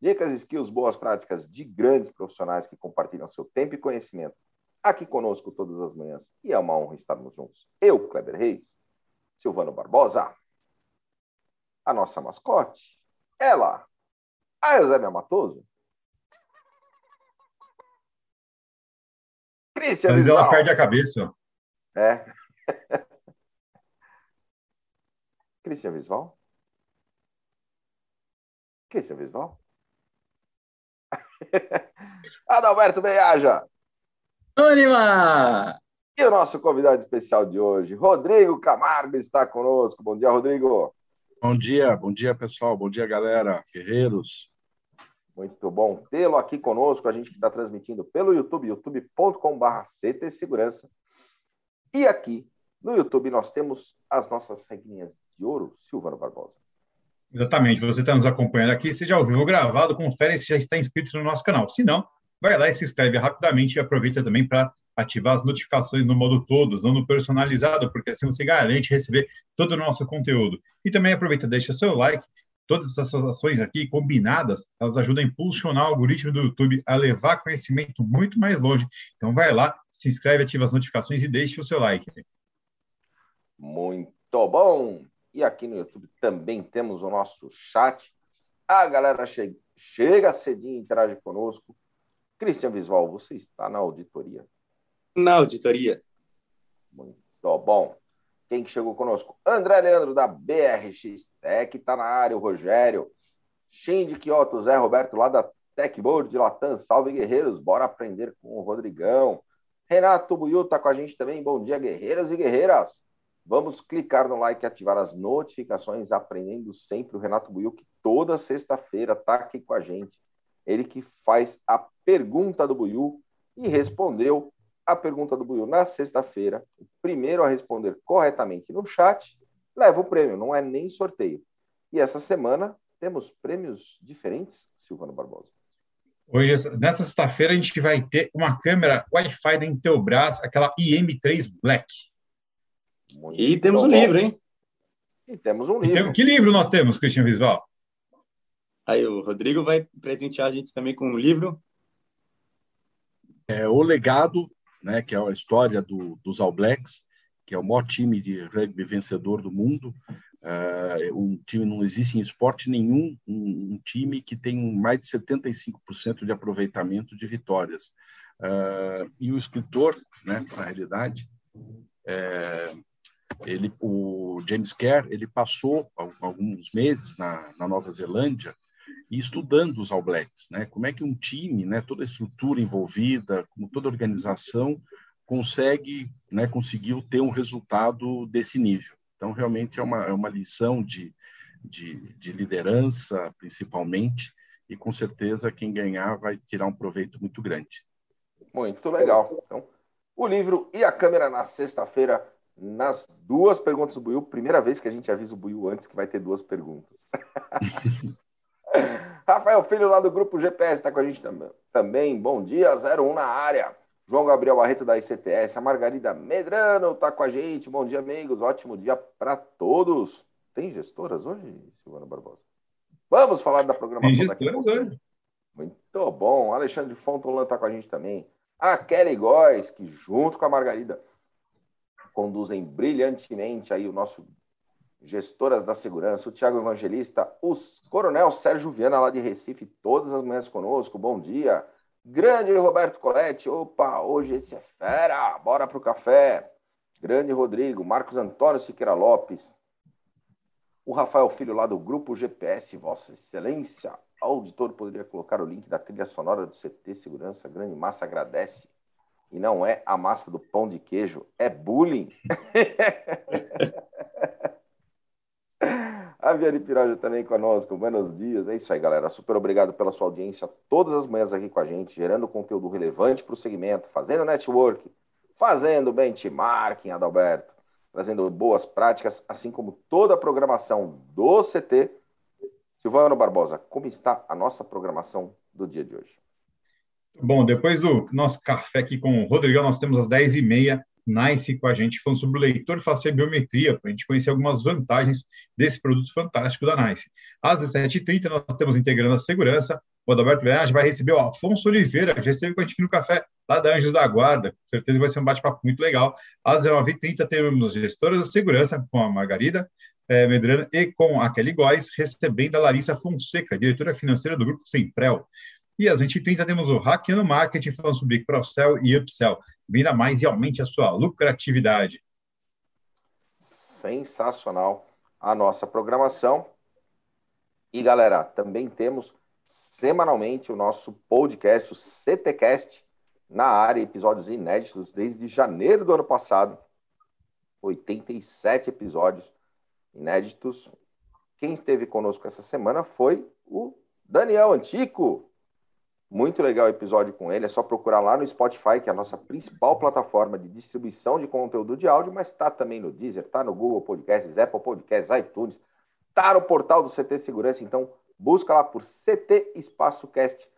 Dicas, skills, boas práticas de grandes profissionais que compartilham seu tempo e conhecimento aqui conosco todas as manhãs. E é uma honra estarmos juntos. Eu, Kleber Reis, Silvano Barbosa, a nossa mascote, ela, a Eusébia Matoso. Cristian Mas ela perde a cabeça. É. Cristian Visval? Cristian Visval? Adalberto Beiaja. Anima! E o nosso convidado especial de hoje, Rodrigo Camargo, está conosco. Bom dia, Rodrigo. Bom dia, bom dia, pessoal. Bom dia, galera. Guerreiros. Muito bom tê-lo aqui conosco. A gente está transmitindo pelo YouTube, youtube.com.br CT Segurança. E aqui no YouTube nós temos as nossas regrinhas de ouro, Silvano Barbosa. Exatamente. Você está nos acompanhando aqui, você já ouviu o gravado, confere se já está inscrito no nosso canal. Se não, vai lá e se inscreve rapidamente e aproveita também para ativar as notificações no modo todos, não no personalizado, porque assim você garante receber todo o nosso conteúdo. E também aproveita, deixa seu like. Todas essas ações aqui combinadas, elas ajudam a impulsionar o algoritmo do YouTube a levar conhecimento muito mais longe. Então vai lá, se inscreve, ativa as notificações e deixe o seu like. Muito bom! E aqui no YouTube também temos o nosso chat. A galera che chega cedinho e interage conosco. Cristian Visval, você está na auditoria? Na auditoria. Muito bom. Quem que chegou conosco? André Leandro, da BRX Tech, está na área. O Rogério. Shindy Kioto, Zé Roberto, lá da Techboard de Latam. Salve, guerreiros. Bora aprender com o Rodrigão. Renato Buiu está com a gente também. Bom dia, guerreiros e guerreiras. Vamos clicar no like e ativar as notificações, aprendendo sempre o Renato Buiu, que toda sexta-feira está aqui com a gente ele que faz a pergunta do Buiu e respondeu a pergunta do Buiu na sexta-feira. O primeiro a responder corretamente no chat leva o prêmio, não é nem sorteio. E essa semana temos prêmios diferentes, Silvano Barbosa. Hoje, nessa sexta-feira, a gente vai ter uma câmera Wi-Fi da Intelbras, aquela IM3 Black. Muito e temos um livro, hein? E temos um livro. Tem, que livro nós temos, Cristian Visval? Aí o Rodrigo vai presentear a gente também com um livro. É O Legado, né, que é a história do, dos All Blacks, que é o maior time de rugby vencedor do mundo. Uh, um time não existe em esporte nenhum um, um time que tem mais de 75% de aproveitamento de vitórias. Uh, e o escritor, né, na realidade, é, ele, o James Kerr, ele passou alguns meses na, na Nova Zelândia e estudando os All Blacks, né? Como é que um time, né, toda a estrutura envolvida, como toda organização consegue, né, conseguiu ter um resultado desse nível. Então, realmente é uma, é uma lição de, de, de liderança, principalmente, e com certeza quem ganhar vai tirar um proveito muito grande. Muito legal. Então, o livro e a câmera na sexta-feira, nas duas perguntas do Buiu. Primeira vez que a gente avisa o Buiu antes que vai ter duas perguntas. Rafael Filho, lá do Grupo GPS, está com a gente também. Bom dia, 01 na área. João Gabriel Barreto, da ICTS. A Margarida Medrano está com a gente. Bom dia, amigos. Ótimo dia para todos. Tem gestoras hoje, Silvana Barbosa? Vamos falar da programação Tem gestoras hoje. Muito bom. Alexandre Fontolan está com a gente também. A Kelly Góes, que junto com a Margarida conduzem brilhantemente aí o nosso gestoras da segurança, o Tiago Evangelista, o Coronel Sérgio Viana, lá de Recife, todas as manhãs conosco, bom dia. Grande Roberto Coletti, opa, hoje esse é fera, bora pro café. Grande Rodrigo, Marcos Antônio Siqueira Lopes, o Rafael Filho lá do Grupo GPS, Vossa Excelência, auditor poderia colocar o link da trilha sonora do CT Segurança, grande massa agradece. E não é a massa do pão de queijo, é bullying. A Viane Piroja também conosco. Buenos dias. É isso aí, galera. Super obrigado pela sua audiência todas as manhãs aqui com a gente, gerando conteúdo relevante para o segmento, fazendo network, fazendo benchmarking, Adalberto, trazendo boas práticas, assim como toda a programação do CT. Silvano Barbosa, como está a nossa programação do dia de hoje? Bom, depois do nosso café aqui com o Rodrigão, nós temos às 10h30 Nice com a gente falando sobre o leitor facial biometria, para a gente conhecer algumas vantagens desse produto fantástico da Nice. Às 17h30 nós temos integrando a segurança, o Adalberto Viagem vai receber o Afonso Oliveira, que já esteve com a gente no café, lá da Anjos da Guarda, com certeza vai ser um bate-papo muito legal. Às 19h30 temos gestoras da segurança com a Margarida, é, Medrano e com a Kelly Góes, recebendo a Larissa Fonseca, diretora financeira do Grupo Semprel. E às 20h30 temos o Hackeando Marketing, falando sobre Cross-Sell e Upsell. Venda mais e aumente a sua lucratividade. Sensacional a nossa programação. E, galera, também temos semanalmente o nosso podcast, o CTcast, na área, episódios inéditos desde janeiro do ano passado. 87 episódios inéditos. Quem esteve conosco essa semana foi o Daniel Antico. Muito legal o episódio com ele. É só procurar lá no Spotify, que é a nossa principal plataforma de distribuição de conteúdo de áudio, mas está também no Deezer, está no Google Podcasts, Apple Podcasts, iTunes, está no portal do CT Segurança. Então, busca lá por CT Espaço Cast.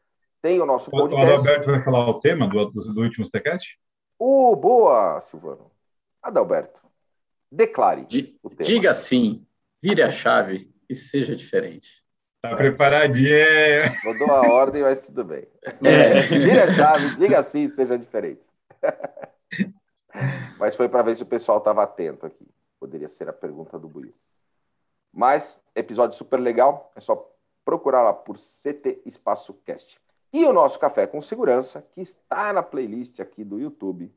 Tem o nosso podcast. O Adalberto vai falar o tema do, do, do último CTcast? Oh, boa, Silvano. Adalberto, declare D o tema. Diga sim, vire a chave e seja diferente. Tá preparadinho. Mudou a ordem, mas tudo bem. É. Vira a chave, diga assim, seja diferente. mas foi para ver se o pessoal estava atento aqui. Poderia ser a pergunta do Buiu. Mas, episódio super legal. É só procurar lá por CT Espaço Cast. E o nosso Café com Segurança, que está na playlist aqui do YouTube.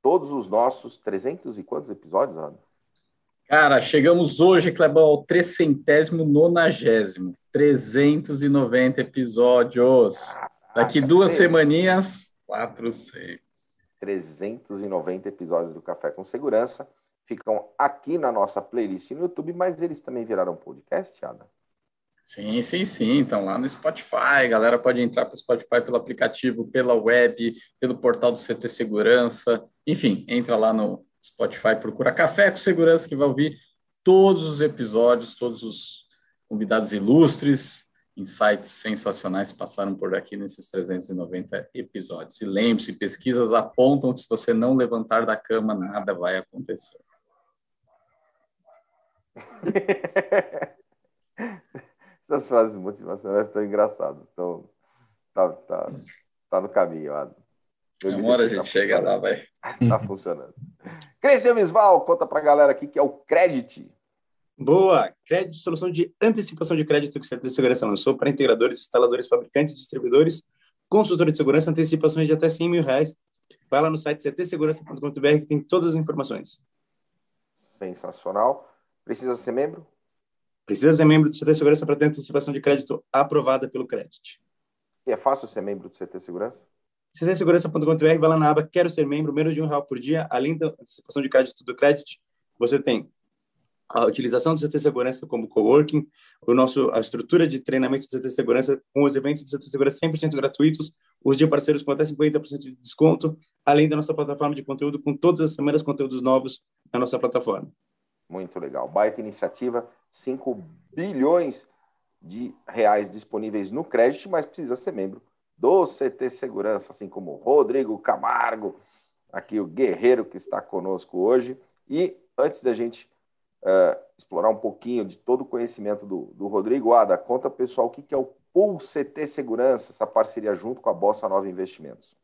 Todos os nossos 300 e quantos episódios, Ana? Cara, chegamos hoje, Clebão, ao trecentésimo nonagésimo. 390 episódios. Daqui duas semaninhas, 400. 390 episódios do Café com Segurança ficam aqui na nossa playlist no YouTube, mas eles também viraram podcast, Ada? Sim, sim, sim. Então, lá no Spotify, a galera pode entrar para o Spotify pelo aplicativo, pela web, pelo portal do CT Segurança. Enfim, entra lá no Spotify, procura Café com Segurança, que vai ouvir todos os episódios, todos os convidados ilustres, insights sensacionais passaram por aqui nesses 390 episódios. E lembre-se, pesquisas apontam que se você não levantar da cama, nada vai acontecer. Essas frases motivacionais estão engraçadas. Então, tá, tá, tá no caminho, Adam. Uma hora a gente tá chega lá, vai. Tá funcionando. Cristian Visval, conta pra galera aqui que é o Credit. Boa! Crédito, solução de antecipação de crédito que o Centro de Segurança lançou para integradores, instaladores, fabricantes, distribuidores, consultores de segurança, antecipações de até 100 mil reais. Vai lá no site ctsegurança.com.br que tem todas as informações. Sensacional. Precisa ser membro? Precisa ser membro do CT Segurança para ter antecipação de crédito aprovada pelo Credit. E é fácil ser membro do CT Segurança? ctsegurança.com.br, vai lá na aba Quero Ser Membro, menos de um real por dia, além da antecipação de crédito do Credit, você tem a utilização do CT Segurança como coworking, o nosso, a estrutura de treinamento do CT Segurança com os eventos do CT Segurança 100% gratuitos, os de parceiros com até 50% de desconto, além da nossa plataforma de conteúdo com todas as semanas conteúdos novos na nossa plataforma. Muito legal. Baita iniciativa, 5 bilhões de reais disponíveis no crédito, mas precisa ser membro do CT Segurança, assim como Rodrigo Camargo, aqui o guerreiro que está conosco hoje. E antes da gente uh, explorar um pouquinho de todo o conhecimento do, do Rodrigo, Ada, conta pessoal o que, que é o Pool CT Segurança, essa parceria junto com a Bossa Nova Investimentos.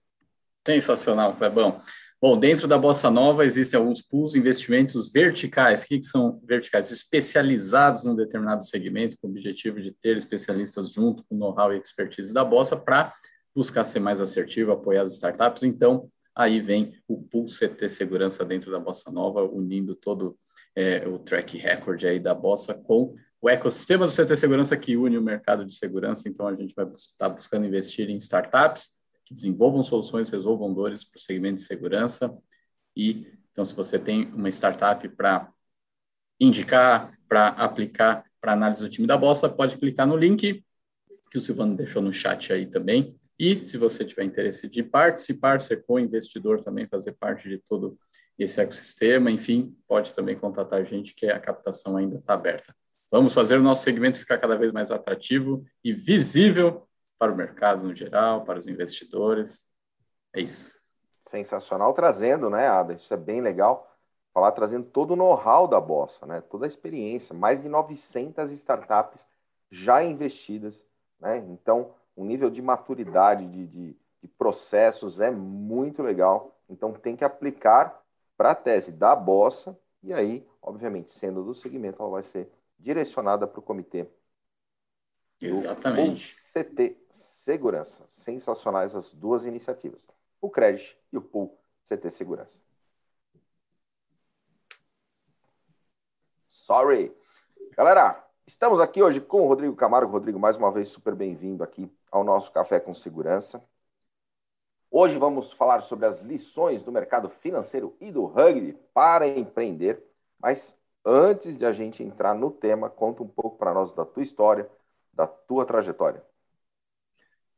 Sensacional, Clebão. Bom, dentro da Bossa Nova existem alguns pools investimentos verticais. O que, são verticais? Especializados num determinado segmento, com o objetivo de ter especialistas junto com know-how e expertise da Bossa para buscar ser mais assertivo, apoiar as startups. Então, aí vem o pool CT Segurança dentro da Bossa Nova, unindo todo é, o track record aí da Bossa com o ecossistema do CT Segurança que une o mercado de segurança. Então, a gente vai estar buscando investir em startups que desenvolvam soluções, resolvam dores para o segmento de segurança. E, então, se você tem uma startup para indicar, para aplicar para análise do time da Bossa, pode clicar no link que o Silvano deixou no chat aí também. E se você tiver interesse de participar, ser co-investidor também, fazer parte de todo esse ecossistema, enfim, pode também contatar a gente, que a captação ainda está aberta. Vamos fazer o nosso segmento ficar cada vez mais atrativo e visível para o mercado no geral, para os investidores. É isso. Sensacional trazendo, né, Ada? Isso é bem legal. Falar trazendo todo o know-how da Bossa, né? Toda a experiência. Mais de 900 startups já investidas, né? Então, o nível de maturidade de, de, de processos é muito legal. Então, tem que aplicar para a tese da Bossa e aí, obviamente, sendo do segmento, ela vai ser direcionada para o comitê. Exatamente. CT Segurança. Sensacionais as duas iniciativas. O Credit e o Pool CT Segurança. Sorry. Galera, estamos aqui hoje com o Rodrigo Camargo. Rodrigo, mais uma vez, super bem-vindo aqui ao nosso Café com Segurança. Hoje vamos falar sobre as lições do mercado financeiro e do rugby para empreender. Mas antes de a gente entrar no tema, conta um pouco para nós da tua história, da tua trajetória.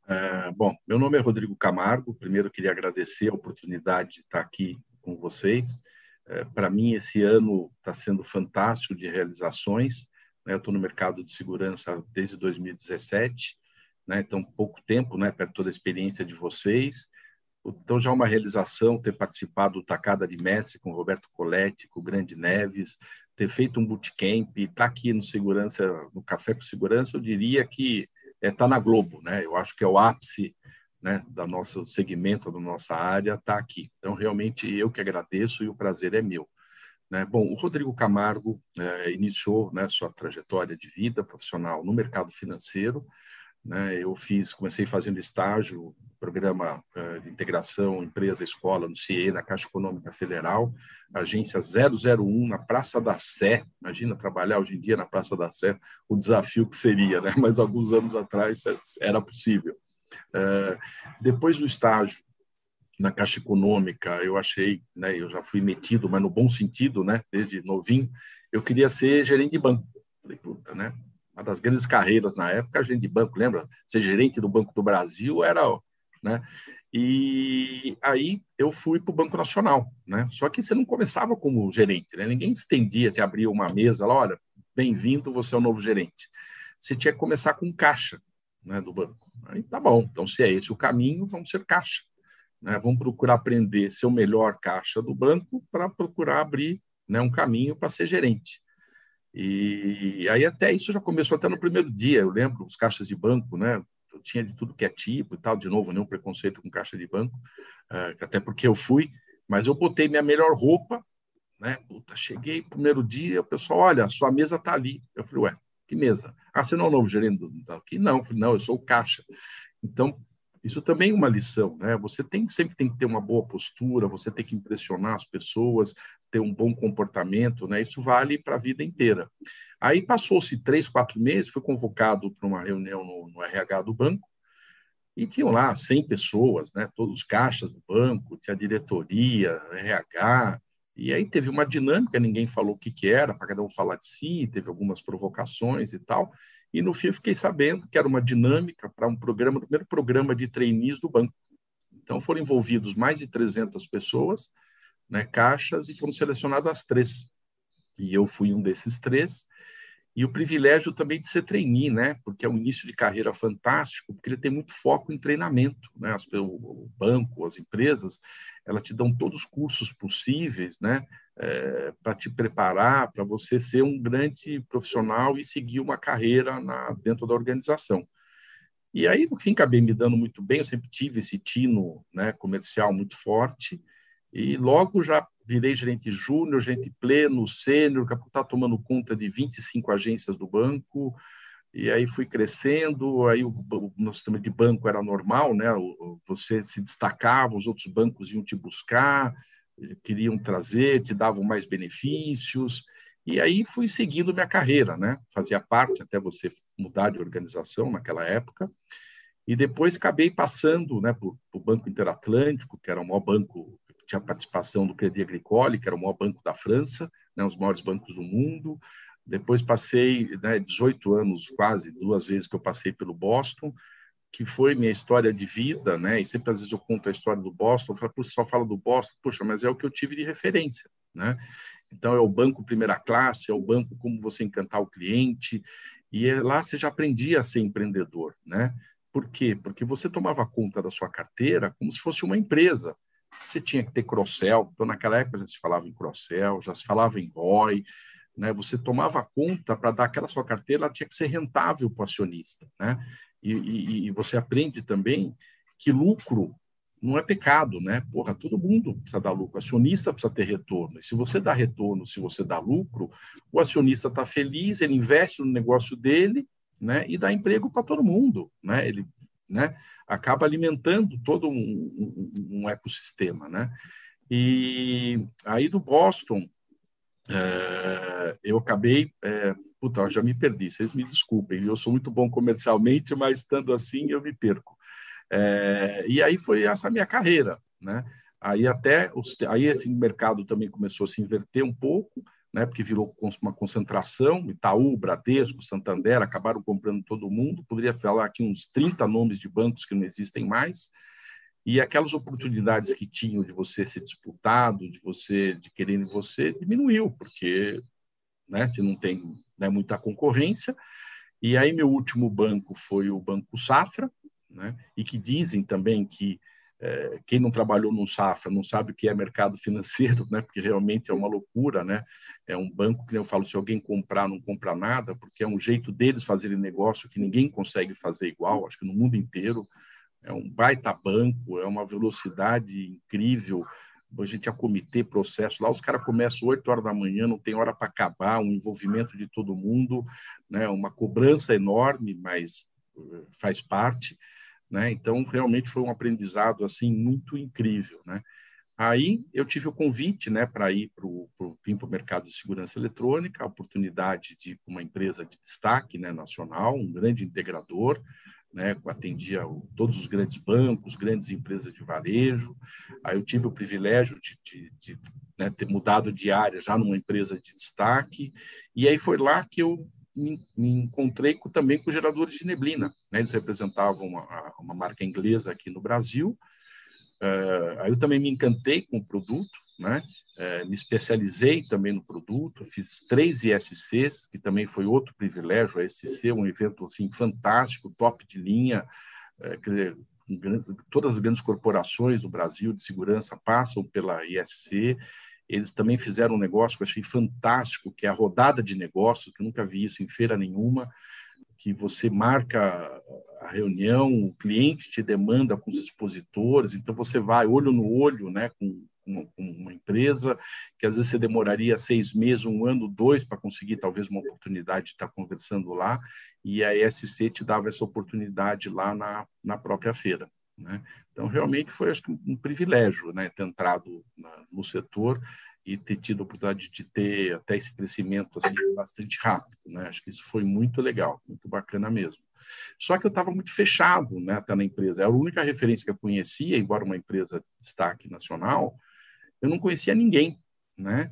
É, bom, meu nome é Rodrigo Camargo. Primeiro, queria agradecer a oportunidade de estar aqui com vocês. É, para mim, esse ano está sendo fantástico de realizações. Né? Eu estou no mercado de segurança desde 2017, né? então pouco tempo, né, perto da experiência de vocês. Então, já é uma realização ter participado do Tacada de Mestre com Roberto Coletti, com o Grande Neves, ter feito um bootcamp, estar tá aqui no Segurança, no Café com Segurança, eu diria que está é, tá na Globo, né? Eu acho que é o ápice né, da nosso segmento, da nossa área, está aqui. Então, realmente, eu que agradeço e o prazer é meu. Né? Bom, o Rodrigo Camargo é, iniciou né, sua trajetória de vida profissional no mercado financeiro, né? Eu fiz, comecei fazendo estágio, programa uh, de integração empresa-escola no CIE, na Caixa Econômica Federal, agência 001, na Praça da Sé. Imagina trabalhar hoje em dia na Praça da Sé, o desafio que seria, né? mas alguns anos atrás era possível. Uh, depois do estágio na Caixa Econômica, eu achei, né, eu já fui metido, mas no bom sentido, né, desde novinho, eu queria ser gerente de banco. Falei, puta, né? uma das grandes carreiras na época, gerente de banco, lembra? Ser gerente do Banco do Brasil era, né? E aí eu fui para o Banco Nacional, né? Só que você não começava como gerente, né? Ninguém estendia, te abria uma mesa lá, olha, bem-vindo, você é o novo gerente. Você tinha que começar com caixa, né, do banco. Aí tá bom, então se é esse o caminho, vamos ser caixa. Né? Vamos procurar aprender ser o melhor caixa do banco para procurar abrir né, um caminho para ser gerente. E aí até isso já começou até no primeiro dia, eu lembro, os caixas de banco, né? Tinha de tudo que é tipo e tal, de novo, nenhum preconceito com caixa de banco, uh, até porque eu fui, mas eu botei minha melhor roupa, né? Puta, cheguei primeiro dia, o pessoal, olha, sua mesa tá ali. Eu falei, ué, que mesa? Ah, você não é o novo gerente do aqui? Não, eu falei, não, eu sou o caixa. Então, isso também é uma lição, né? Você tem sempre tem que ter uma boa postura, você tem que impressionar as pessoas, ter um bom comportamento, né? Isso vale para a vida inteira. Aí passou-se três, quatro meses, fui convocado para uma reunião no, no, RH do banco e tinham lá 100 pessoas, né? Todos os caixas do banco, tinha diretoria, RH, e aí teve uma dinâmica, ninguém falou o que, que era, para cada um falar de si, teve algumas provocações e tal. E no fim eu fiquei sabendo que era uma dinâmica para um programa, o primeiro programa de trainees do banco. Então foram envolvidos mais de 300 pessoas, né, caixas, e foram selecionadas as três. E eu fui um desses três. E o privilégio também de ser trainee, né? Porque é um início de carreira fantástico, porque ele tem muito foco em treinamento, né? o banco, as empresas, elas te dão todos os cursos possíveis, né? é, para te preparar para você ser um grande profissional e seguir uma carreira na, dentro da organização. E aí, no fim, acabei me dando muito bem, eu sempre tive esse tino né, comercial muito forte, e logo já virei gerente júnior, gerente pleno, sênior, que está tomando conta de 25 agências do banco, e aí fui crescendo, aí o, o nosso sistema de banco era normal, né? Você se destacava, os outros bancos iam te buscar, queriam trazer, te davam mais benefícios. E aí fui seguindo minha carreira, né? Fazia parte até você mudar de organização naquela época. E depois acabei passando né, para o Banco Interatlântico, que era o maior banco, tinha participação do Crédit Agricole, que era o maior banco da França, né, os maiores bancos do mundo. Depois passei né, 18 anos, quase duas vezes que eu passei pelo Boston, que foi minha história de vida, né? E sempre às vezes eu conto a história do Boston, eu falo, só falo do Boston, puxa, mas é o que eu tive de referência, né? Então é o banco primeira classe, é o banco como você encantar o cliente, e é lá você já aprendia a ser empreendedor, né? Por quê? Porque você tomava conta da sua carteira como se fosse uma empresa. Você tinha que ter cross-sell, então naquela época já se falava em cross-sell, já se falava em ROI, né? Você tomava conta para dar aquela sua carteira, ela tinha que ser rentável para o acionista, né? E, e, e, você aprende também que lucro não é pecado, né? Porra, todo mundo precisa dar lucro, o acionista precisa ter retorno. E se você dá retorno, se você dá lucro, o acionista está feliz, ele investe no negócio dele, né? E dá emprego para todo mundo, né? Ele, né? Acaba alimentando todo um, um, um ecossistema, né? E aí do Boston, é, eu acabei, é, puta, já me perdi, vocês me desculpem, eu sou muito bom comercialmente, mas estando assim eu me perco. É, e aí foi essa minha carreira, né? Aí até os, aí esse mercado também começou a se inverter um pouco, né? Porque virou uma concentração, Itaú, Bradesco, Santander acabaram comprando todo mundo. Poderia falar aqui uns 30 nomes de bancos que não existem mais. E aquelas oportunidades que tinham de você ser disputado, de você de querer você, diminuiu, porque né, se não tem né, muita concorrência. E aí meu último banco foi o Banco Safra, né, e que dizem também que é, quem não trabalhou no Safra não sabe o que é mercado financeiro, né, porque realmente é uma loucura, né? É um banco que eu falo, se alguém comprar, não compra nada, porque é um jeito deles fazerem negócio que ninguém consegue fazer igual, acho que no mundo inteiro é um baita banco, é uma velocidade incrível. A gente ia comitê, processo lá, os caras começam 8 horas da manhã, não tem hora para acabar, um envolvimento de todo mundo, né? uma cobrança enorme, mas eh, faz parte. Né? Então, realmente foi um aprendizado assim muito incrível. Né? Aí eu tive o convite né, para ir para o mercado de segurança eletrônica, a oportunidade de uma empresa de destaque né, nacional, um grande integrador, né, atendia todos os grandes bancos, grandes empresas de varejo. Aí eu tive o privilégio de, de, de né, ter mudado de área já numa empresa de destaque, e aí foi lá que eu me, encontrei com, também com geradores de neblina. Né? Eles representavam uma, uma marca inglesa aqui no Brasil. Uh, aí eu também me encantei com o produto, né? É, me especializei também no produto, fiz três ISCs, que também foi outro privilégio. A ISC um evento assim fantástico, top de linha. É, todas as grandes corporações do Brasil de segurança passam pela ISC. Eles também fizeram um negócio que eu achei fantástico, que é a rodada de negócios, que eu nunca vi isso em feira nenhuma, que você marca a reunião, o cliente te demanda com os expositores, então você vai olho no olho, né, com uma, uma, empresa, que às vezes você demoraria seis meses, um ano, dois para conseguir talvez uma oportunidade de estar conversando lá, e a ESC te dava essa oportunidade lá na, na própria feira. Né? Então, realmente foi acho um privilégio né, ter entrado na, no setor e ter tido a oportunidade de ter até esse crescimento assim, bastante rápido. Né? Acho que isso foi muito legal, muito bacana mesmo. Só que eu estava muito fechado né, até na empresa. Era a única referência que eu conhecia, embora uma empresa de destaque nacional, eu não conhecia ninguém, né?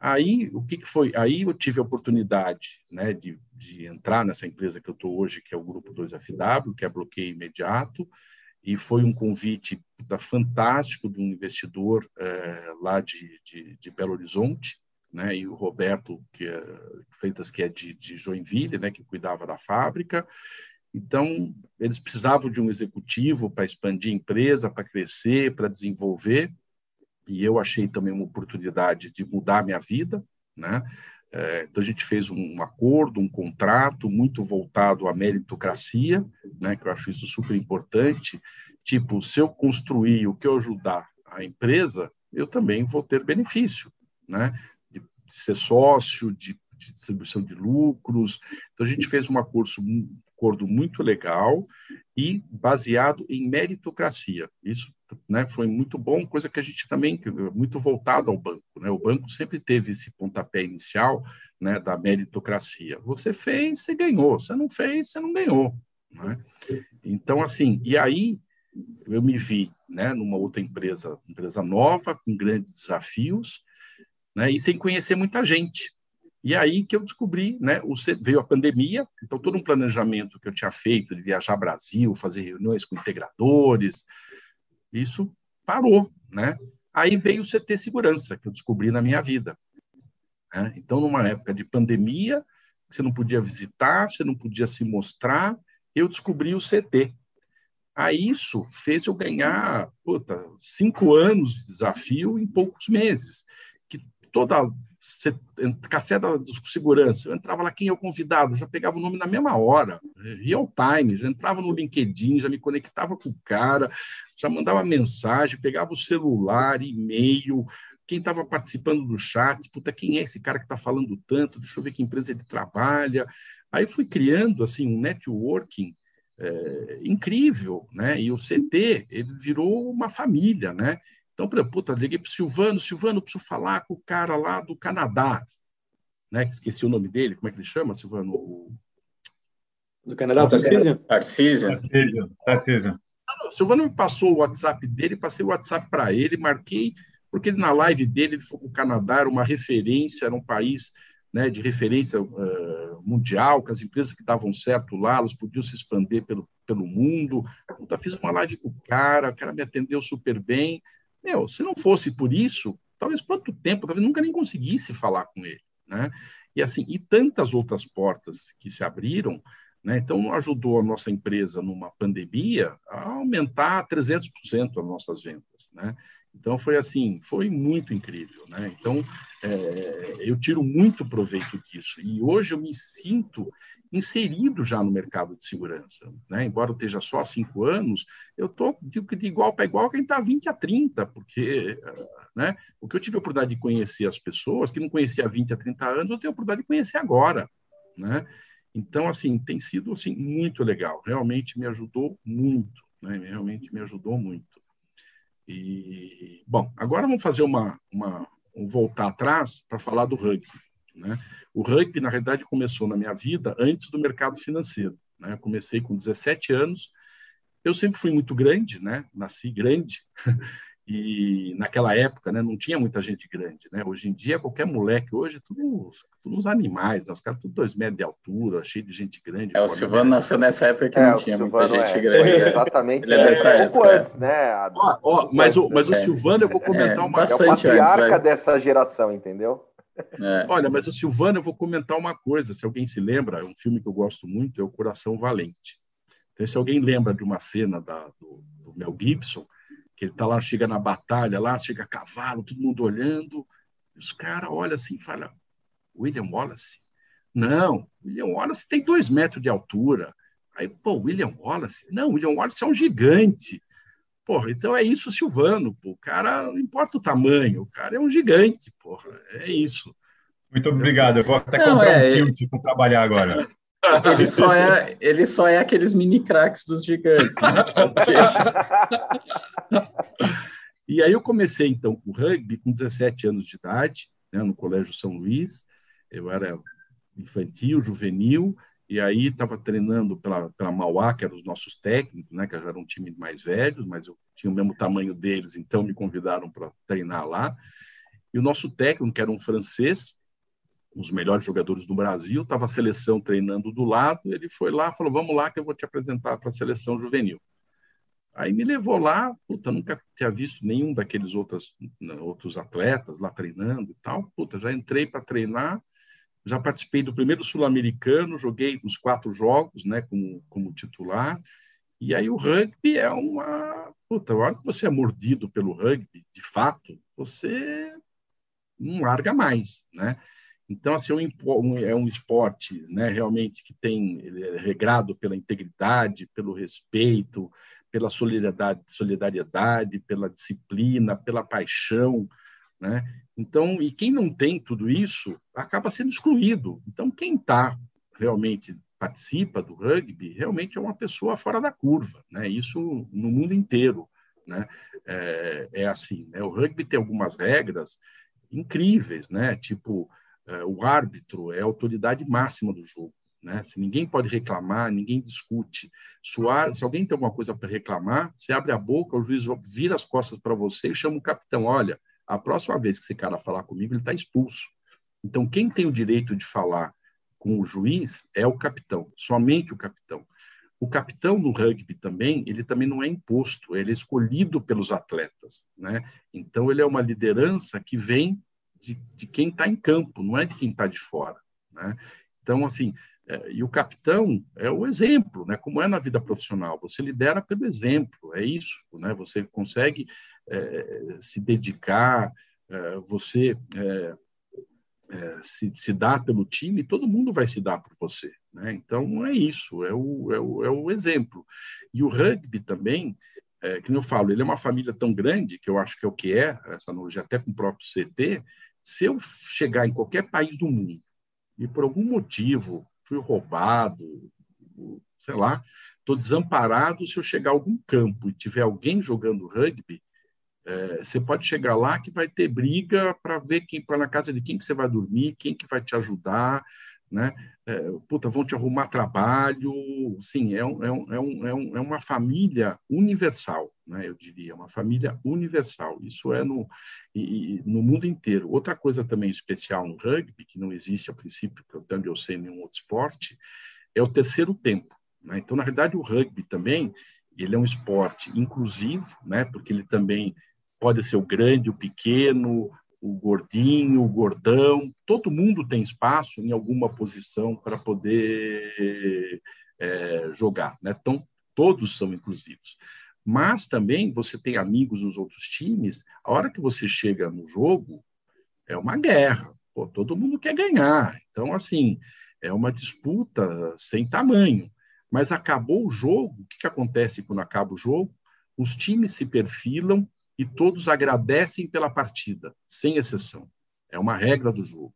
Aí, o que, que foi? Aí eu tive a oportunidade né, de, de entrar nessa empresa que eu estou hoje, que é o Grupo 2FW, que é bloqueio imediato, e foi um convite da fantástico de um investidor é, lá de, de, de, Belo Horizonte, né, e o Roberto que é, Freitas, que é de, de Joinville, né, que cuidava da fábrica. Então, eles precisavam de um executivo para expandir a empresa, para crescer, para desenvolver, e eu achei também uma oportunidade de mudar a minha vida, né? É, então a gente fez um acordo, um contrato muito voltado à meritocracia, né? Que eu acho isso super importante. Tipo, se eu construir o que eu ajudar a empresa, eu também vou ter benefício, né? De, ser sócio, de, de, distribuição de lucros. Então a gente fez um acordo, acordo muito legal e baseado em meritocracia. Isso né, foi muito bom, coisa que a gente também, muito voltado ao banco. Né? O banco sempre teve esse pontapé inicial né, da meritocracia. Você fez, você ganhou. Você não fez, você não ganhou. Né? Então, assim, e aí eu me vi né, numa outra empresa, empresa nova, com grandes desafios, né, e sem conhecer muita gente. E aí que eu descobri, né? O, veio a pandemia, então todo um planejamento que eu tinha feito de viajar Brasil, fazer reuniões com integradores, isso parou, né? Aí veio o CT Segurança, que eu descobri na minha vida. Né? Então, numa época de pandemia, você não podia visitar, você não podia se mostrar, eu descobri o CT. Aí isso fez eu ganhar puta, cinco anos de desafio em poucos meses. Toda café da segurança, eu entrava lá, quem é o convidado? Já pegava o nome na mesma hora, real time, já entrava no LinkedIn, já me conectava com o cara, já mandava mensagem, pegava o celular, e-mail, quem estava participando do chat, puta, quem é esse cara que está falando tanto? Deixa eu ver que empresa ele trabalha. Aí fui criando assim um networking é, incrível, né? E o CT ele virou uma família, né? Então, por exemplo, puta, liguei para o Silvano, Silvano, preciso falar com o cara lá do Canadá, né? Esqueci o nome dele, como é que ele chama, Silvano? Do Canadá, Tarcísio? Tarcísio. Tarcísio. Tarcísio. Ah, Silvano me passou o WhatsApp dele, passei o WhatsApp para ele, marquei porque na live dele ele falou que o Canadá era uma referência, era um país né, de referência uh, mundial, que as empresas que davam certo lá, elas podiam se expandir pelo, pelo mundo. Puta, fiz uma live com o cara, o cara me atendeu super bem. Meu, se não fosse por isso, talvez quanto tempo, talvez nunca nem conseguisse falar com ele, né? E assim, e tantas outras portas que se abriram, né? Então, ajudou a nossa empresa numa pandemia a aumentar 300% as nossas vendas, né? Então foi assim, foi muito incrível, né? Então é, eu tiro muito proveito disso e hoje eu me sinto inserido já no mercado de segurança, né? Embora eu esteja só há cinco anos, eu tô de, igual para igual quem está 20 a 30, porque, né? O que eu tive a oportunidade de conhecer as pessoas que não conhecia há 20 a 30 anos, eu tenho a oportunidade de conhecer agora, né? Então assim tem sido assim muito legal, realmente me ajudou muito, né? Realmente me ajudou muito. E, bom, agora vamos fazer uma, uma um voltar atrás para falar do rugby. Né? O rugby, na realidade, começou na minha vida antes do mercado financeiro. Né? Eu comecei com 17 anos. Eu sempre fui muito grande, né? Nasci grande. E naquela época, né, não tinha muita gente grande, né? Hoje em dia, qualquer moleque, hoje, é tudo, tudo uns animais, né? Os caras tudo dois metros de altura, cheio de gente grande. É, o Silvano nasceu nessa época que é, não tinha muita gente é, grande. É, exatamente. Ele é dessa é, época. antes, né? A, ó, ó, mas o, mas o Silvano, eu vou comentar uma... É o patriarca antes, dessa geração, entendeu? É. Olha, mas o Silvano, eu vou comentar uma coisa, se alguém se lembra, é um filme que eu gosto muito, é O Coração Valente. Então, se alguém lembra de uma cena da, do, do Mel Gibson, que ele tá lá, chega na batalha lá, chega a cavalo, todo mundo olhando, os caras olham assim falam, William Wallace? Não, William Wallace tem dois metros de altura. Aí, pô, William Wallace? Não, William Wallace é um gigante. Porra, então é isso, Silvano. Pô. O cara, não importa o tamanho, o cara é um gigante, porra. É isso. Muito obrigado. Eu vou até não, comprar é... um tilt para trabalhar agora. Ele só é, ele só é aqueles mini craques dos gigantes. Né? e aí eu comecei, então, com o rugby com 17 anos de idade, né, no Colégio São Luís. Eu era infantil, juvenil, e aí estava treinando pela, pela Mauá, que eram os nossos técnicos, né, que já eram um time mais velhos, mas eu tinha o mesmo tamanho deles, então me convidaram para treinar lá. E o nosso técnico, que era um francês, os melhores jogadores do Brasil, estava a seleção treinando do lado, ele foi lá, falou, vamos lá que eu vou te apresentar para a seleção juvenil. Aí me levou lá, puta, nunca tinha visto nenhum daqueles outros, outros atletas lá treinando e tal, puta, já entrei para treinar, já participei do primeiro sul-americano, joguei uns quatro jogos, né, como, como titular, e aí o rugby é uma, puta, a hora que você é mordido pelo rugby, de fato, você não larga mais, né, então, assim, é um esporte né, realmente que tem é regrado pela integridade, pelo respeito, pela solidariedade, solidariedade, pela disciplina, pela paixão, né? Então, e quem não tem tudo isso acaba sendo excluído. Então, quem está realmente participa do rugby realmente é uma pessoa fora da curva, né? Isso no mundo inteiro, né? É, é assim, né? O rugby tem algumas regras incríveis, né? Tipo é, o árbitro é a autoridade máxima do jogo. Né? Se ninguém pode reclamar, ninguém discute. Se, alguém tem alguma coisa para reclamar, você abre a boca, o juiz vira as costas para você e chama o capitão. Olha, a próxima vez que esse cara falar comigo, ele está expulso. Então, quem tem o direito de falar com o juiz é o capitão, somente o capitão. O capitão no rugby também, ele também não é imposto, ele é escolhido pelos atletas, né? Então ele é uma liderança que vem de, de quem está em campo, não é de quem está de fora, né? Então assim, é, e o capitão é o exemplo, né? Como é na vida profissional, você lidera pelo exemplo, é isso, né? Você consegue se dedicar, é, você é, é, se, se dá pelo time, todo mundo vai se dar por você. Né? Então, é isso, é o, é, o, é o exemplo. E o rugby também, é, que eu falo, ele é uma família tão grande, que eu acho que é o que é, essa analogia até com o próprio CT, se eu chegar em qualquer país do mundo e por algum motivo fui roubado, sei lá, estou desamparado, se eu chegar a algum campo e tiver alguém jogando rugby, é, você pode chegar lá que vai ter briga para ver quem para na casa de quem que você vai dormir, quem que vai te ajudar, né? É, puta, vão te arrumar trabalho, sim, é, é, um, é, um, é, um, é uma família universal, né? Eu diria, uma família universal. Isso é no, e, no mundo inteiro. Outra coisa também especial no rugby, que não existe a princípio, que eu, eu sei, em nenhum outro esporte, é o terceiro tempo. Né? Então, na verdade, o rugby também ele é um esporte inclusivo, né? Porque ele também pode ser o grande, o pequeno, o gordinho, o gordão, todo mundo tem espaço em alguma posição para poder é, jogar, né? Então, todos são inclusivos. Mas também você tem amigos dos outros times, a hora que você chega no jogo, é uma guerra, Pô, todo mundo quer ganhar. Então, assim, é uma disputa sem tamanho. Mas acabou o jogo, o que, que acontece quando acaba o jogo? Os times se perfilam e todos agradecem pela partida, sem exceção. É uma regra do jogo.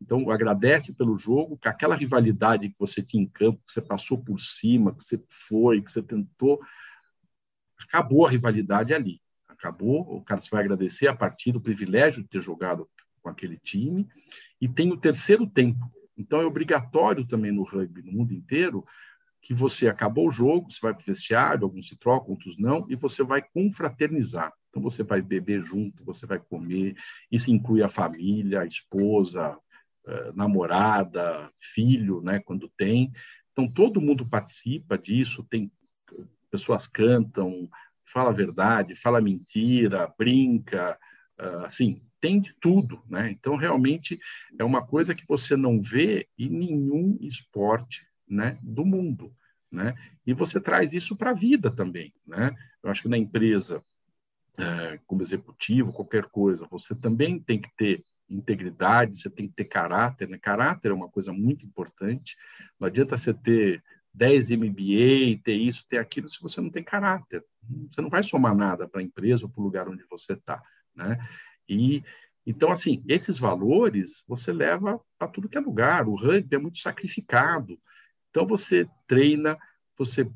Então, agradece pelo jogo, com aquela rivalidade que você tinha em campo, que você passou por cima, que você foi, que você tentou. Acabou a rivalidade ali. Acabou, o cara vai agradecer a partida, o privilégio de ter jogado com aquele time. E tem o terceiro tempo. Então, é obrigatório também no rugby, no mundo inteiro, que você acabou o jogo, você vai para o vestiário, alguns se trocam, outros não, e você vai confraternizar. Então, você vai beber junto, você vai comer, isso inclui a família, a esposa, eh, namorada, filho, né, quando tem. Então, todo mundo participa disso, tem pessoas cantam, fala a verdade, fala mentira, brinca, ah, assim, tem de tudo, né? Então, realmente, é uma coisa que você não vê em nenhum esporte né, do mundo. Né? E você traz isso para a vida também. Né? Eu acho que na empresa, é, como executivo, qualquer coisa, você também tem que ter integridade, você tem que ter caráter. Né? Caráter é uma coisa muito importante. Não adianta você ter 10 MBA, ter isso, ter aquilo, se você não tem caráter. Você não vai somar nada para a empresa ou para o lugar onde você está. Né? E então, assim, esses valores você leva para tudo que é lugar. O rugby é muito sacrificado. Então você treina, você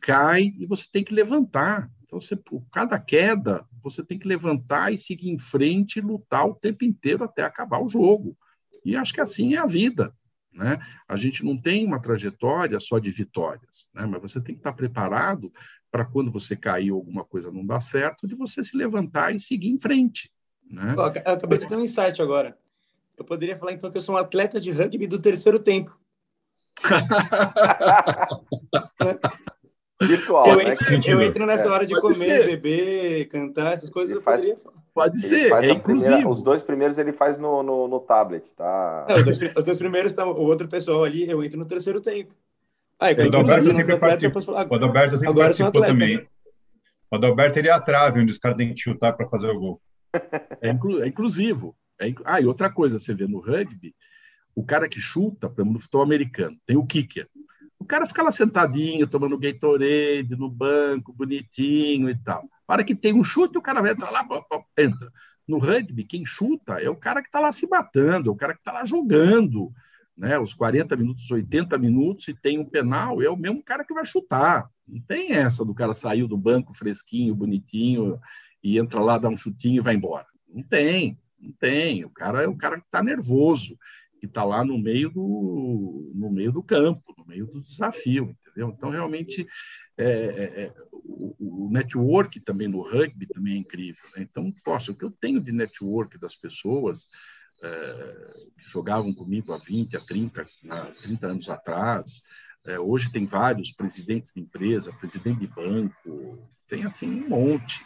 cai e você tem que levantar. Então, você, por cada queda, você tem que levantar e seguir em frente e lutar o tempo inteiro até acabar o jogo. E acho que assim é a vida. Né? A gente não tem uma trajetória só de vitórias, né? mas você tem que estar preparado para quando você cair alguma coisa não dar certo, de você se levantar e seguir em frente. Né? eu acabei de ter um insight agora. Eu poderia falar então que eu sou um atleta de rugby do terceiro tempo. Virtual, eu, né? entro, eu entro nessa hora de comer, ser. beber, cantar, essas coisas. Faz, pode ser, é primeira, os dois primeiros ele faz no, no, no tablet, tá? Não, os, dois, os, dois, primeiros, tá, o outro pessoal ali, eu entro no terceiro tempo. Ah, o Adalberto sempre participou. O Adalberto sempre Agora participou também. Né? O Adalberto ele é a trave, onde os caras têm que chutar para fazer o gol. É, inclu, é inclusivo. É inclu... Ah, e outra coisa, você vê no rugby, o cara que chuta, por exemplo, no futebol americano, tem o kicker. O cara fica lá sentadinho, tomando Gatorade no banco, bonitinho e tal. Para que tem um chute, o cara entra lá, entra. No rugby, quem chuta é o cara que está lá se matando, é o cara que está lá jogando, né? Os 40 minutos, 80 minutos, e tem um penal, é o mesmo cara que vai chutar. Não tem essa do cara sair do banco fresquinho, bonitinho, e entra lá, dá um chutinho e vai embora. Não tem, não tem. O cara é o cara que está nervoso que está lá no meio do no meio do campo, no meio do desafio, entendeu? Então realmente é, é, é o, o, network também no rugby também é incrível. Né? Então, poxa, o que eu tenho de network das pessoas é, que jogavam comigo há 20, há 30, há 30 anos atrás. É, hoje tem vários presidentes de empresa, presidente de banco, tem assim um monte.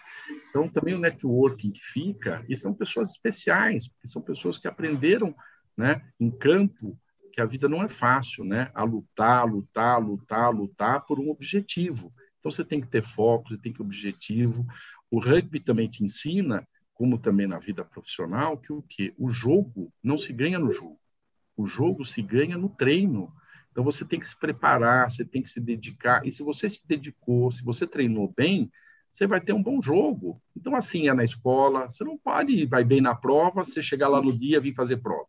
Então, também o networking que fica, e são pessoas especiais, porque são pessoas que aprenderam né, em campo que a vida não é fácil, né? A lutar, lutar, lutar, lutar por um objetivo. Então você tem que ter foco, você tem que ter objetivo. O rugby também te ensina, como também na vida profissional, que o que o jogo não se ganha no jogo. O jogo se ganha no treino. Então você tem que se preparar, você tem que se dedicar. E se você se dedicou, se você treinou bem, você vai ter um bom jogo. Então assim é na escola. Você não pode vai bem na prova, você chegar lá no dia vir fazer prova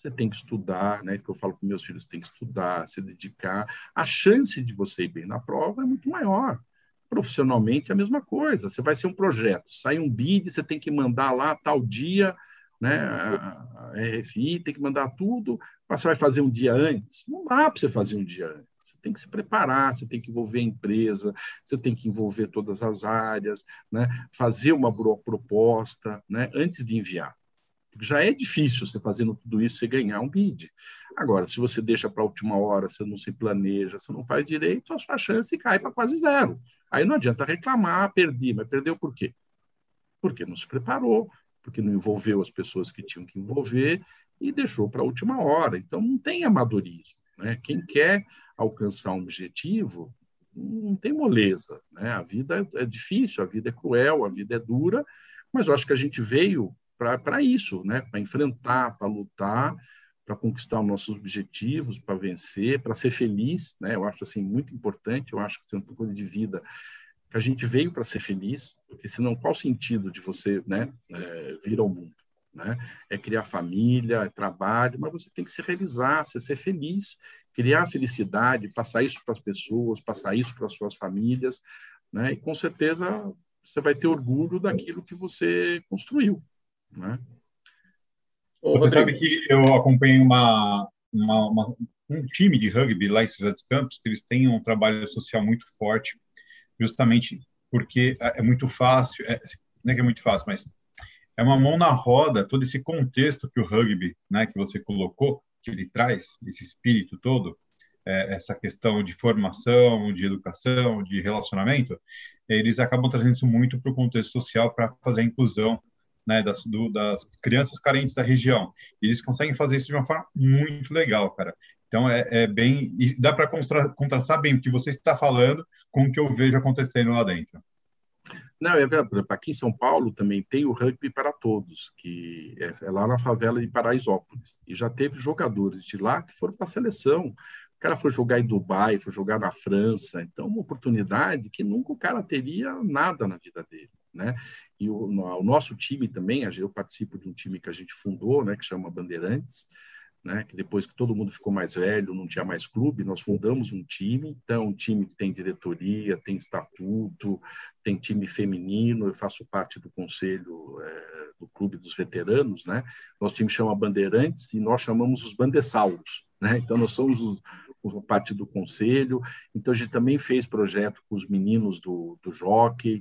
você tem que estudar, né? Que eu falo para meus filhos, tem que estudar, se dedicar. A chance de você ir bem na prova é muito maior. Profissionalmente é a mesma coisa. Você vai ser um projeto, sai um bid, você tem que mandar lá tal dia, né? A RFI tem que mandar tudo, mas você vai fazer um dia antes? Não dá para você fazer um dia antes. Você tem que se preparar, você tem que envolver a empresa, você tem que envolver todas as áreas, né? fazer uma proposta né? antes de enviar já é difícil você fazendo tudo isso, você ganhar um bid. Agora, se você deixa para a última hora, você não se planeja, você não faz direito, a sua chance cai para quase zero. Aí não adianta reclamar, perdi, mas perdeu por quê? Porque não se preparou, porque não envolveu as pessoas que tinham que envolver e deixou para a última hora. Então, não tem amadorismo. Né? Quem quer alcançar um objetivo, não tem moleza. Né? A vida é difícil, a vida é cruel, a vida é dura, mas eu acho que a gente veio para isso, né? para enfrentar, para lutar, para conquistar os nossos objetivos, para vencer, para ser feliz. Né? Eu acho assim muito importante, eu acho que é uma coisa de vida que a gente veio para ser feliz, porque senão qual o sentido de você né, é, vir ao mundo? Né? É criar família, é trabalho, mas você tem que se realizar, você ser feliz, criar felicidade, passar isso para as pessoas, passar isso para as suas famílias, né? e com certeza você vai ter orgulho daquilo que você construiu. Né? Você sabe que eu acompanhei uma, uma, uma, um time de rugby lá em Cidade dos Campos, que eles têm um trabalho social muito forte, justamente porque é, é muito fácil, é, não é que é muito fácil, mas é uma mão na roda, todo esse contexto que o rugby, né, que você colocou, que ele traz, esse espírito todo, é, essa questão de formação, de educação, de relacionamento, eles acabam trazendo isso muito para o contexto social para fazer a inclusão né, das, do, das crianças carentes da região. E eles conseguem fazer isso de uma forma muito legal, cara. Então, é, é bem. Dá para contrastar bem o que você está falando com o que eu vejo acontecendo lá dentro. Não, é verdade. Aqui em São Paulo também tem o Rugby para Todos, que é, é lá na favela de Paraisópolis. E já teve jogadores de lá que foram para a seleção. O cara foi jogar em Dubai, foi jogar na França. Então, uma oportunidade que nunca o cara teria nada na vida dele né? E o, o, nosso time também, eu participo de um time que a gente fundou, né, que chama Bandeirantes, né, que depois que todo mundo ficou mais velho, não tinha mais clube, nós fundamos um time, então um time que tem diretoria, tem estatuto, tem time feminino, eu faço parte do conselho é, do clube dos veteranos, né? Nosso time chama Bandeirantes e nós chamamos os Bandessauros, né? Então nós somos os, parte do conselho, então a gente também fez projeto com os meninos do, do Jockey,